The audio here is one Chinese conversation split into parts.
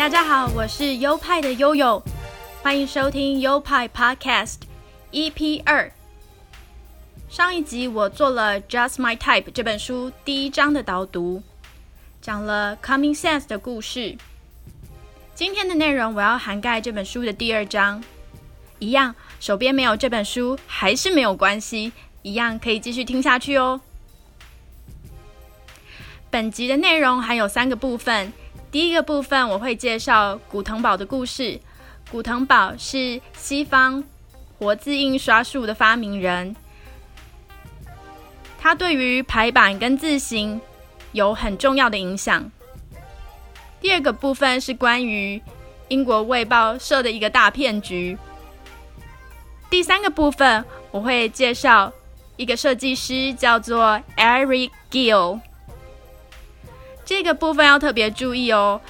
大家好，我是优派的悠悠，欢迎收听优派 Podcast EP 二。上一集我做了《Just My Type》这本书第一章的导读，讲了 Common Sense 的故事。今天的内容我要涵盖这本书的第二章，一样手边没有这本书还是没有关系，一样可以继续听下去哦。本集的内容还有三个部分。第一个部分我会介绍古腾堡的故事。古腾堡是西方活字印刷术的发明人，他对于排版跟字形有很重要的影响。第二个部分是关于英国卫报社的一个大骗局。第三个部分我会介绍一个设计师，叫做 Eric Gill。这个部分要特别注意哦，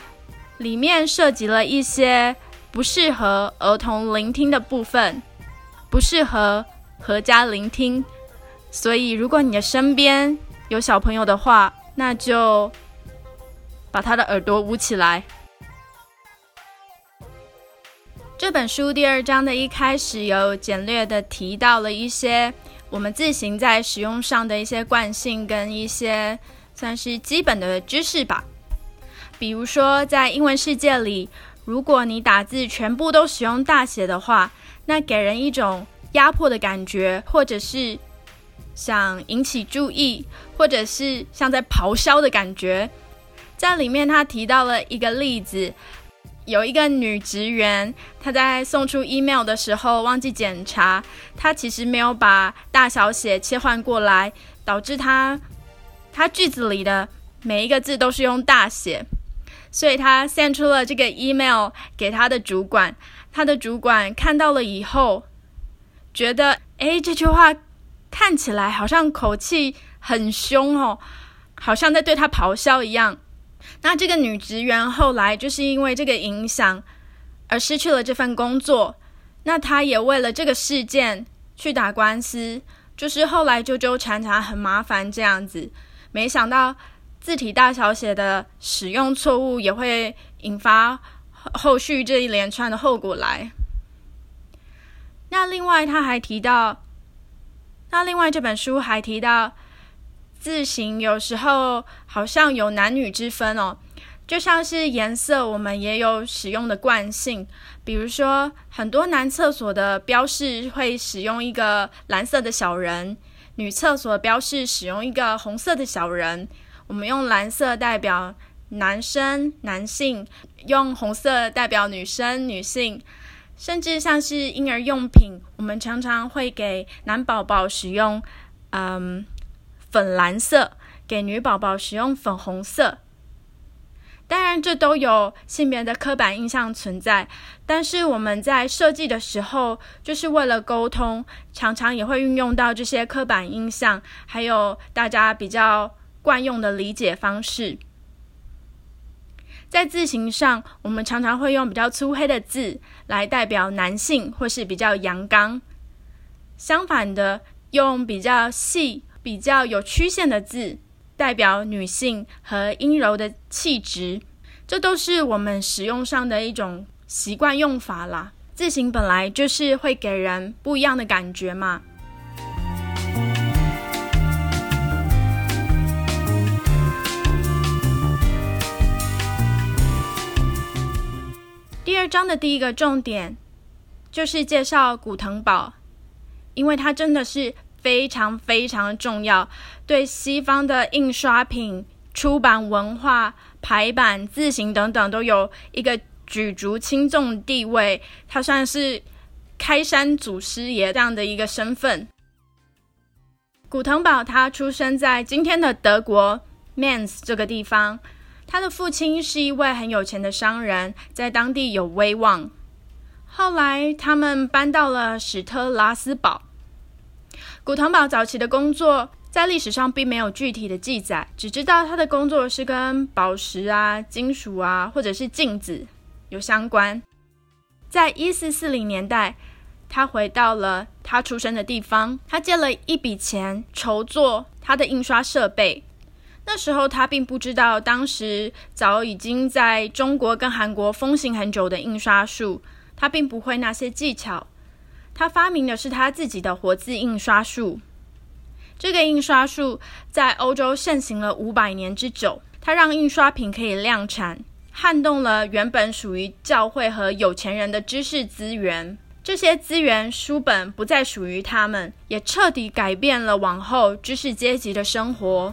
里面涉及了一些不适合儿童聆听的部分，不适合合家聆听。所以，如果你的身边有小朋友的话，那就把他的耳朵捂起来。这本书第二章的一开始有简略的提到了一些我们自行在使用上的一些惯性跟一些。算是基本的知识吧。比如说，在英文世界里，如果你打字全部都使用大写的话，那给人一种压迫的感觉，或者是想引起注意，或者是像在咆哮的感觉。在里面，他提到了一个例子：有一个女职员，她在送出 email 的时候忘记检查，她其实没有把大小写切换过来，导致她。他句子里的每一个字都是用大写，所以他 send 出了这个 email 给他的主管。他的主管看到了以后，觉得哎，这句话看起来好像口气很凶哦，好像在对他咆哮一样。那这个女职员后来就是因为这个影响而失去了这份工作。那她也为了这个事件去打官司，就是后来纠纠缠缠，很麻烦这样子。没想到字体大小写的使用错误也会引发后续这一连串的后果来。那另外他还提到，那另外这本书还提到字形有时候好像有男女之分哦，就像是颜色，我们也有使用的惯性。比如说，很多男厕所的标示会使用一个蓝色的小人。女厕所标示使用一个红色的小人，我们用蓝色代表男生、男性，用红色代表女生、女性，甚至像是婴儿用品，我们常常会给男宝宝使用嗯粉蓝色，给女宝宝使用粉红色。当然，这都有性别的刻板印象存在，但是我们在设计的时候，就是为了沟通，常常也会运用到这些刻板印象，还有大家比较惯用的理解方式。在字形上，我们常常会用比较粗黑的字来代表男性，或是比较阳刚；相反的，用比较细、比较有曲线的字。代表女性和阴柔的气质，这都是我们使用上的一种习惯用法啦。字形本来就是会给人不一样的感觉嘛。第二章的第一个重点就是介绍古腾堡，因为它真的是。非常非常重要，对西方的印刷品、出版文化、排版、字形等等都有一个举足轻重地位。他算是开山祖师爷这样的一个身份。古腾堡他出生在今天的德国 Mainz 这个地方，他的父亲是一位很有钱的商人，在当地有威望。后来他们搬到了史特拉斯堡。古腾堡早期的工作在历史上并没有具体的记载，只知道他的工作是跟宝石啊、金属啊，或者是镜子有相关。在一四四零年代，他回到了他出生的地方，他借了一笔钱筹做他的印刷设备。那时候他并不知道，当时早已经在中国跟韩国风行很久的印刷术，他并不会那些技巧。他发明的是他自己的活字印刷术。这个印刷术在欧洲盛行了五百年之久，它让印刷品可以量产，撼动了原本属于教会和有钱人的知识资源。这些资源书本不再属于他们，也彻底改变了往后知识阶级的生活。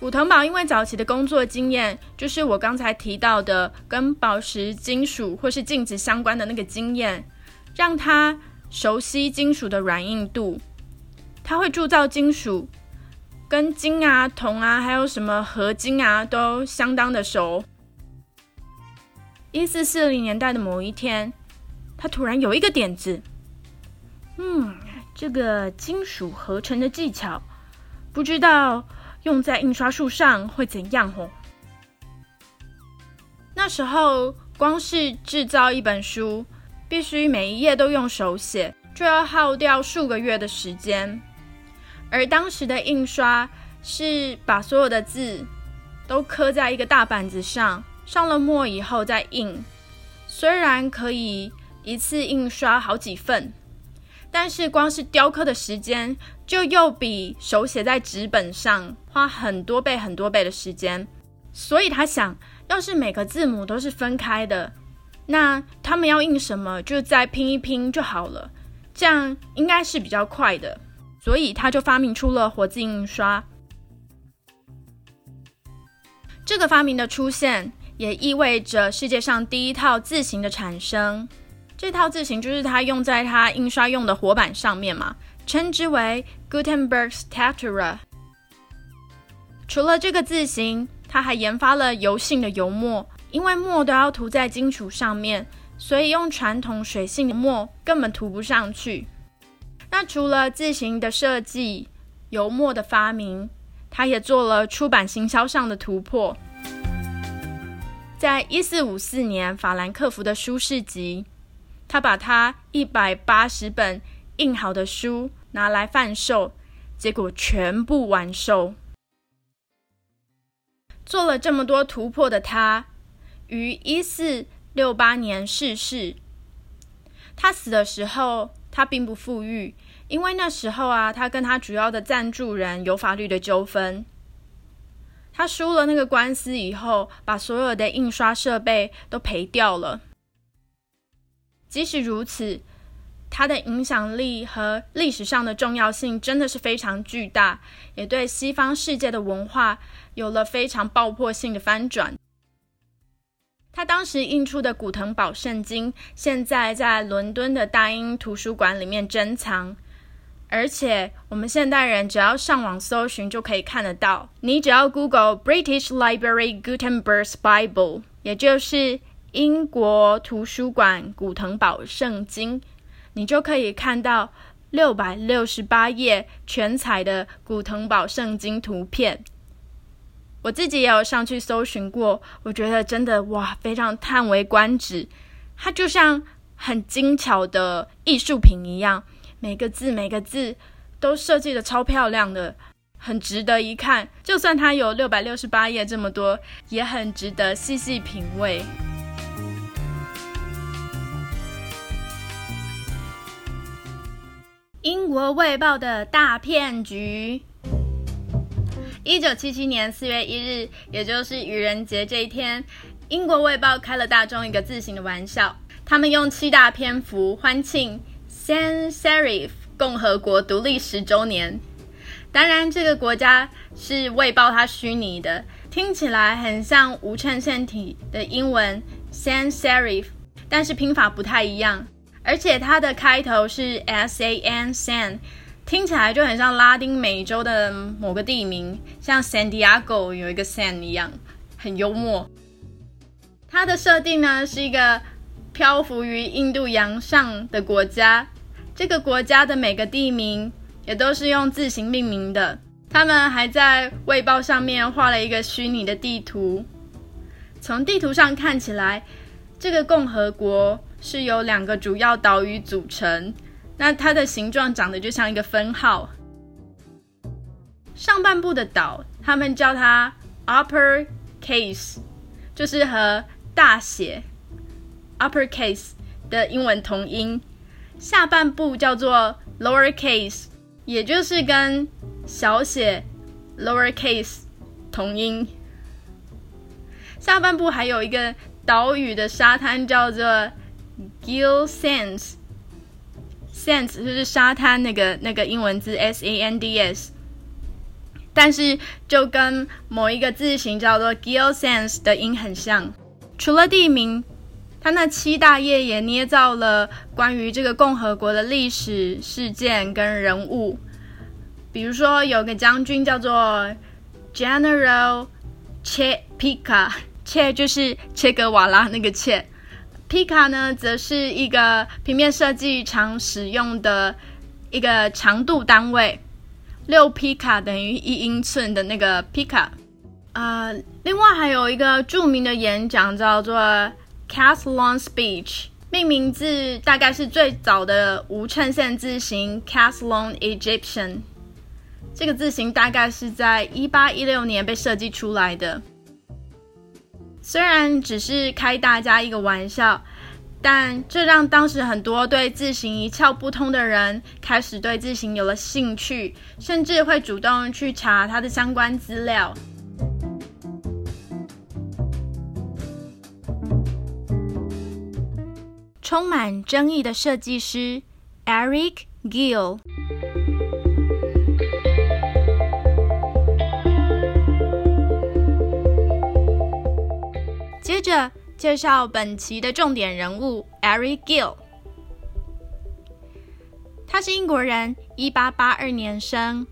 古腾堡因为早期的工作经验，就是我刚才提到的跟宝石、金属或是镜子相关的那个经验，让他熟悉金属的软硬度。他会铸造金属，跟金啊、铜啊，还有什么合金啊，都相当的熟。一四四零年代的某一天，他突然有一个点子，嗯，这个金属合成的技巧，不知道。用在印刷术上会怎样？哦，那时候光是制造一本书，必须每一页都用手写，就要耗掉数个月的时间。而当时的印刷是把所有的字都刻在一个大板子上，上了墨以后再印。虽然可以一次印刷好几份，但是光是雕刻的时间。就又比手写在纸本上花很多倍、很多倍的时间，所以他想，要是每个字母都是分开的，那他们要印什么就再拼一拼就好了，这样应该是比较快的。所以他就发明出了活字印刷。这个发明的出现，也意味着世界上第一套字形的产生。这套字形就是他用在他印刷用的活板上面嘛。称之为 Gutenberg's Tetra。除了这个字形，他还研发了油性的油墨，因为墨都要涂在金属上面，所以用传统水性的墨根本涂不上去。那除了字形的设计、油墨的发明，他也做了出版行销上的突破。在一四五四年，法兰克福的书市集，他把他一百八十本印好的书。拿来贩售，结果全部完售。做了这么多突破的他，于一四六八年逝世。他死的时候，他并不富裕，因为那时候啊，他跟他主要的赞助人有法律的纠纷。他输了那个官司以后，把所有的印刷设备都赔掉了。即使如此。它的影响力和历史上的重要性真的是非常巨大，也对西方世界的文化有了非常爆破性的翻转。他当时印出的古腾堡圣经，现在在伦敦的大英图书馆里面珍藏，而且我们现代人只要上网搜寻就可以看得到。你只要 Google British Library Gutenberg's Bible，也就是英国图书馆古腾堡圣经。你就可以看到六百六十八页全彩的古腾堡圣经图片。我自己也有上去搜寻过，我觉得真的哇，非常叹为观止。它就像很精巧的艺术品一样，每个字每个字都设计的超漂亮的，很值得一看。就算它有六百六十八页这么多，也很值得细细品味。英国卫报的大骗局。一九七七年四月一日，也就是愚人节这一天，英国卫报开了大众一个自行的玩笑。他们用七大篇幅欢庆 San Serif 共和国独立十周年。当然，这个国家是卫报它虚拟的，听起来很像无衬线体的英文 San Serif，但是拼法不太一样。而且它的开头是 S A N San，听起来就很像拉丁美洲的某个地名，像 San Diego 有一个 San 一样，很幽默。它的设定呢是一个漂浮于印度洋上的国家，这个国家的每个地名也都是用字形命名的。他们还在卫报上面画了一个虚拟的地图，从地图上看起来，这个共和国。是由两个主要岛屿组成，那它的形状长得就像一个分号。上半部的岛，他们叫它 upper case，就是和大写 upper case 的英文同音。下半部叫做 lower case，也就是跟小写 lower case 同音。下半部还有一个岛屿的沙滩叫做 Gill Sands，Sands 就是沙滩那个那个英文字 S A N D S，但是就跟某一个字形叫做 Gill Sands 的音很像。除了地名，他那七大页也捏造了关于这个共和国的历史事件跟人物，比如说有个将军叫做 General Che Pica。切就是切格瓦拉那个切，皮卡呢，则是一个平面设计常使用的一个长度单位，六皮卡等于一英寸的那个皮卡。呃，另外还有一个著名的演讲叫做 c a s t l o n Speech，命名字大概是最早的无衬线字形 Caslon Egyptian，这个字形大概是在一八一六年被设计出来的。虽然只是开大家一个玩笑，但这让当时很多对字形一窍不通的人开始对字形有了兴趣，甚至会主动去查它的相关资料。充满争议的设计师 Eric Gill。着介绍本期的重点人物 Eric Gill。他是英国人，一八八二年生。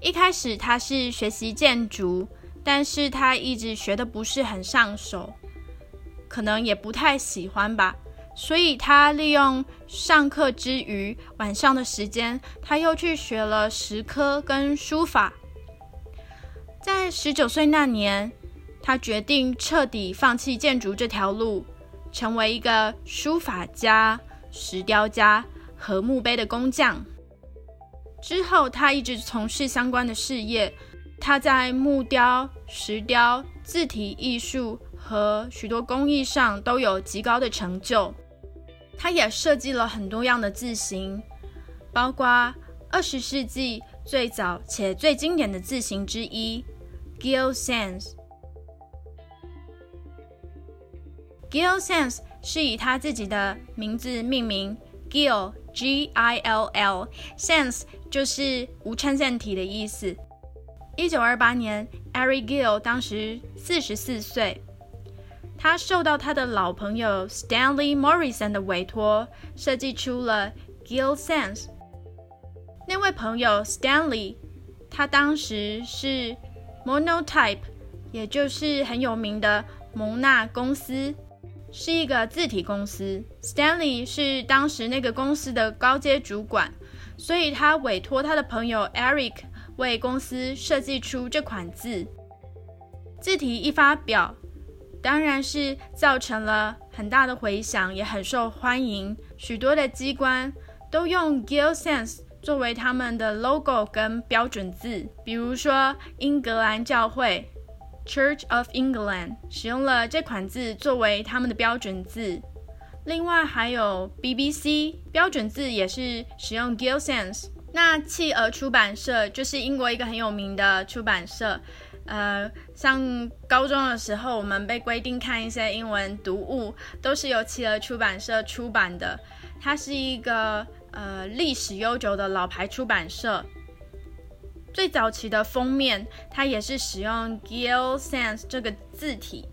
一开始他是学习建筑，但是他一直学的不是很上手，可能也不太喜欢吧。所以他利用上课之余晚上的时间，他又去学了石刻跟书法。在十九岁那年。他决定彻底放弃建筑这条路，成为一个书法家、石雕家和墓碑的工匠。之后，他一直从事相关的事业。他在木雕、石雕、字体艺术和许多工艺上都有极高的成就。他也设计了很多样的字形，包括二十世纪最早且最经典的字形之一 ——Gill Sans。Gill Sans 是以他自己的名字命名，Gill G I L L Sans 就是无衬线体的意思。一九二八年，Eric Gill 当时四十四岁，他受到他的老朋友 Stanley Morrison 的委托，设计出了 Gill Sans。那位朋友 Stanley，他当时是 Monotype，也就是很有名的蒙纳公司。是一个字体公司，Stanley 是当时那个公司的高阶主管，所以他委托他的朋友 Eric 为公司设计出这款字。字体一发表，当然是造成了很大的回响，也很受欢迎。许多的机关都用 Gill Sans 作为他们的 logo 跟标准字，比如说英格兰教会。Church of England 使用了这款字作为他们的标准字，另外还有 BBC 标准字也是使用 g i l Sans。那企鹅出版社就是英国一个很有名的出版社，呃，像高中的时候我们被规定看一些英文读物，都是由企鹅出版社出版的。它是一个呃历史悠久的老牌出版社。最早期的封面，它也是使用 Gill Sans 这个字体。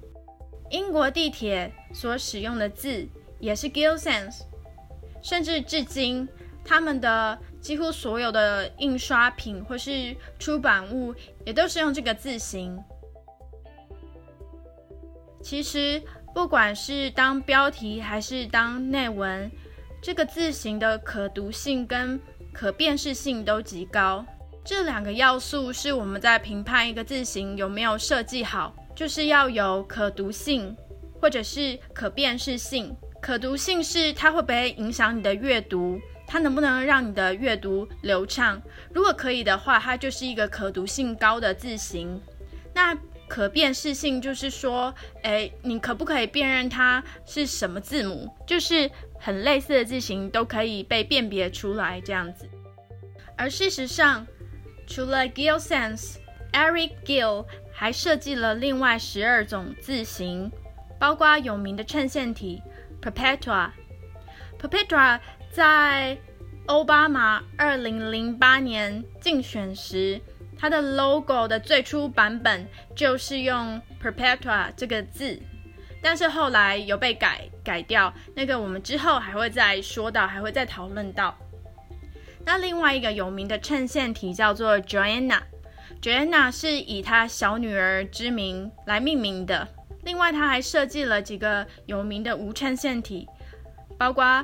英国地铁所使用的字也是 Gill Sans，甚至至今，他们的几乎所有的印刷品或是出版物也都是用这个字形。其实，不管是当标题还是当内文，这个字形的可读性跟可辨识性都极高。这两个要素是我们在评判一个字形有没有设计好，就是要有可读性或者是可辨识性。可读性是它会不会影响你的阅读，它能不能让你的阅读流畅？如果可以的话，它就是一个可读性高的字形。那可辨识性就是说，诶，你可不可以辨认它是什么字母？就是很类似的字形都可以被辨别出来这样子。而事实上，除了 Gill Sans，Eric Gill 还设计了另外十二种字形，包括有名的衬线体 Perpetua。Perpetua 在奥巴马二零零八年竞选时。它的 logo 的最初版本就是用 Perpetua 这个字，但是后来有被改改掉。那个我们之后还会再说到，还会再讨论到。那另外一个有名的衬线体叫做 Joanna，Joanna 是以她小女儿之名来命名的。另外，他还设计了几个有名的无衬线体，包括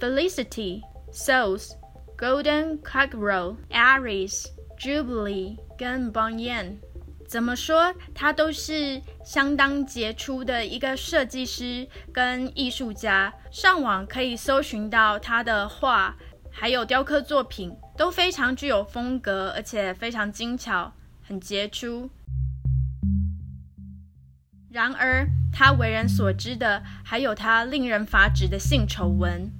Felicity、Souls、Golden Cockerel、Aries。Jubilee 跟 Bonyan，怎么说？他都是相当杰出的一个设计师跟艺术家。上网可以搜寻到他的画，还有雕刻作品，都非常具有风格，而且非常精巧，很杰出。然而，他为人所知的还有他令人发指的性丑闻。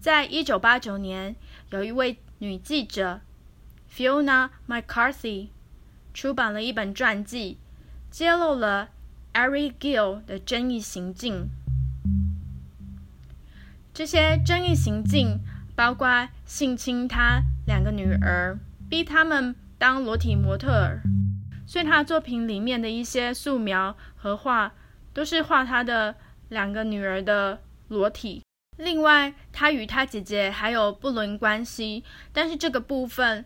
在一九八九年。有一位女记者 Fiona McCarthy 出版了一本传记，揭露了 Eric Gill 的争议行径。这些争议行径包括性侵他两个女儿，逼他们当裸体模特儿。所以他作品里面的一些素描和画，都是画他的两个女儿的裸体。另外，他与他姐姐还有不伦关系，但是这个部分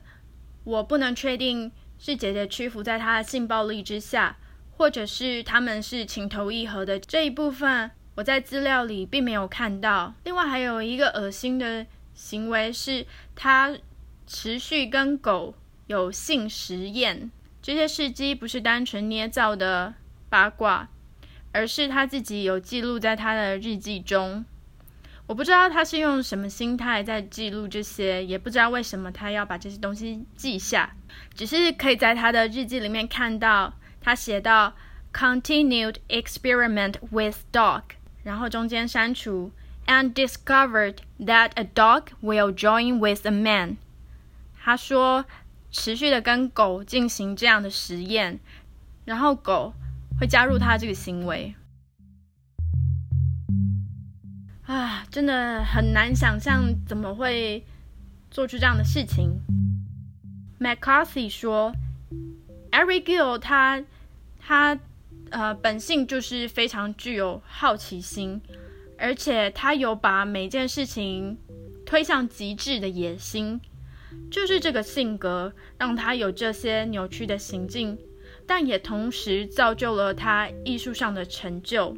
我不能确定是姐姐屈服在他的性暴力之下，或者是他们是情投意合的这一部分，我在资料里并没有看到。另外，还有一个恶心的行为是，他持续跟狗有性实验，这些事迹不是单纯捏造的八卦，而是他自己有记录在他的日记中。我不知道他是用什么心态在记录这些，也不知道为什么他要把这些东西记下。只是可以在他的日记里面看到，他写到 “continued experiment with dog”，然后中间删除 “and discovered that a dog will join with a man”。他说持续的跟狗进行这样的实验，然后狗会加入他这个行为。啊，真的很难想象怎么会做出这样的事情。McCarthy 说，Every girl，他他呃本性就是非常具有好奇心，而且他有把每件事情推向极致的野心，就是这个性格让他有这些扭曲的行径，但也同时造就了他艺术上的成就。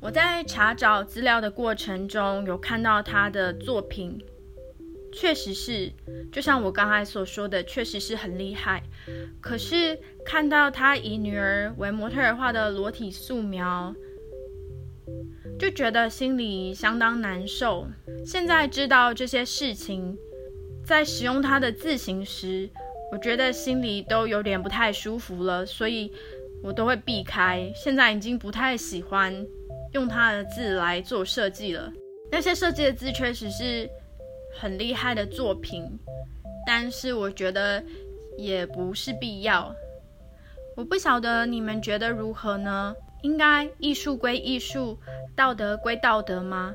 我在查找资料的过程中，有看到他的作品，确实是，就像我刚才所说的，确实是很厉害。可是看到他以女儿为模特儿画的裸体素描，就觉得心里相当难受。现在知道这些事情，在使用他的字形时，我觉得心里都有点不太舒服了，所以我都会避开。现在已经不太喜欢。用他的字来做设计了，那些设计的字确实是很厉害的作品，但是我觉得也不是必要。我不晓得你们觉得如何呢？应该艺术归艺术，道德归道德吗？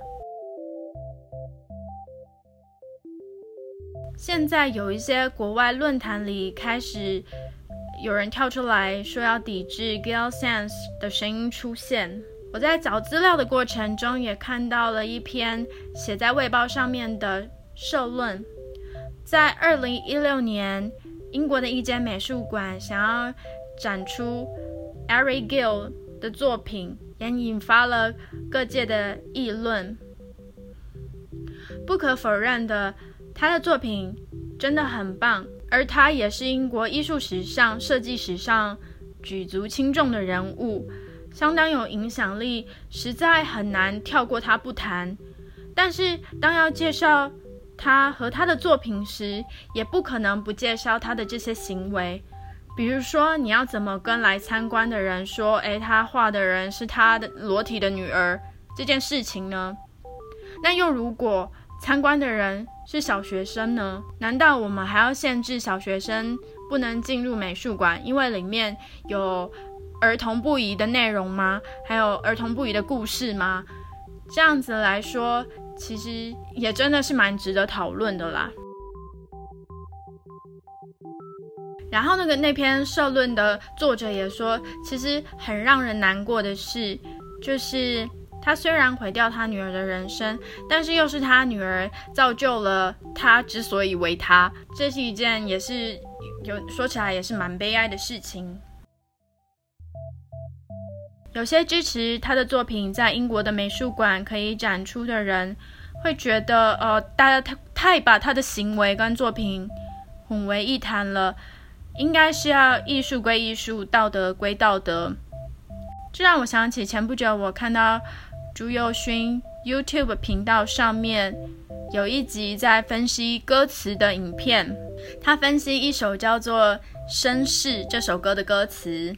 现在有一些国外论坛里开始有人跳出来说要抵制 Gill Sense 的声音出现。我在找资料的过程中，也看到了一篇写在《卫报》上面的社论。在二零一六年，英国的一间美术馆想要展出 Eric Gill 的作品，也引发了各界的议论。不可否认的，他的作品真的很棒，而他也是英国艺术史上、设计史上举足轻重的人物。相当有影响力，实在很难跳过他不谈。但是当要介绍他和他的作品时，也不可能不介绍他的这些行为。比如说，你要怎么跟来参观的人说，诶，他画的人是他的裸体的女儿这件事情呢？那又如果参观的人是小学生呢？难道我们还要限制小学生不能进入美术馆，因为里面有儿童不宜的内容吗？还有儿童不宜的故事吗？这样子来说，其实也真的是蛮值得讨论的啦。然后那个那篇社论的作者也说，其实很让人难过的是，就是他虽然毁掉他女儿的人生，但是又是他女儿造就了他之所以为他，这是一件也是有说起来也是蛮悲哀的事情。有些支持他的作品在英国的美术馆可以展出的人，会觉得呃，大家太太把他的行为跟作品混为一谈了。应该是要艺术归艺术，道德归道德。这让我想起前不久我看到朱佑勋 YouTube 频道上面有一集在分析歌词的影片，他分析一首叫做《绅士》这首歌的歌词。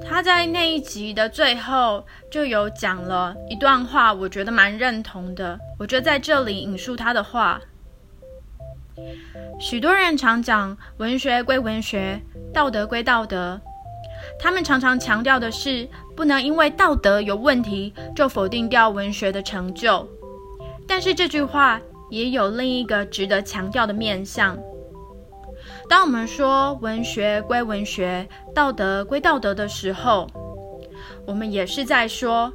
他在那一集的最后就有讲了一段话，我觉得蛮认同的。我觉得在这里引述他的话。许多人常讲文学归文学，道德归道德。他们常常强调的是，不能因为道德有问题就否定掉文学的成就。但是这句话也有另一个值得强调的面向。当我们说文学归文学，道德归道德的时候，我们也是在说，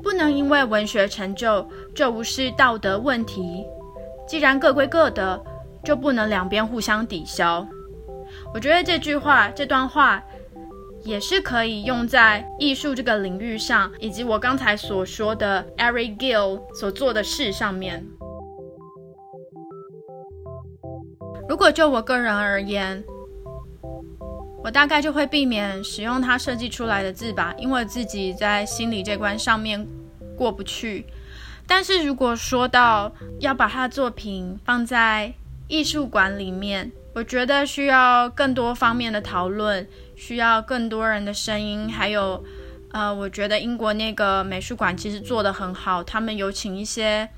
不能因为文学成就就无视道德问题。既然各归各的。就不能两边互相抵消。我觉得这句话、这段话也是可以用在艺术这个领域上，以及我刚才所说的 Eric Gill 所做的事上面。如果就我个人而言，我大概就会避免使用他设计出来的字吧，因为自己在心理这关上面过不去。但是如果说到要把他的作品放在艺术馆里面，我觉得需要更多方面的讨论，需要更多人的声音，还有，呃，我觉得英国那个美术馆其实做得很好，他们有请一些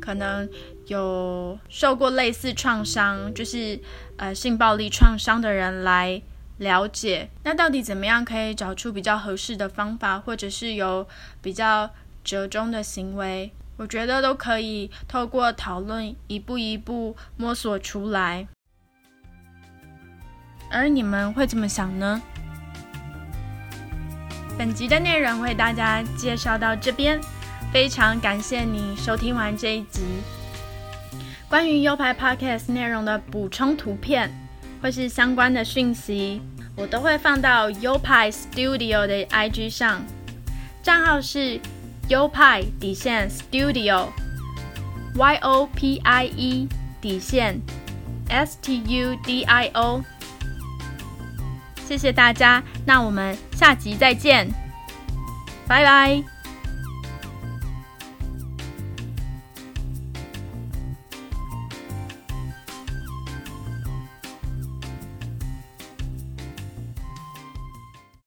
可能有受过类似创伤，就是呃性暴力创伤的人来了解，那到底怎么样可以找出比较合适的方法，或者是有比较折中的行为。我觉得都可以透过讨论一步一步摸索出来，而你们会怎么想呢？本集的内容为大家介绍到这边，非常感谢你收听完这一集。关于 U 牌 Podcast 内容的补充图片或是相关的讯息，我都会放到 U 牌 Studio 的 IG 上，账号是。优派底线 Studio，Y O P I E 底线 S T U D I O，谢谢大家，那我们下集再见，拜拜。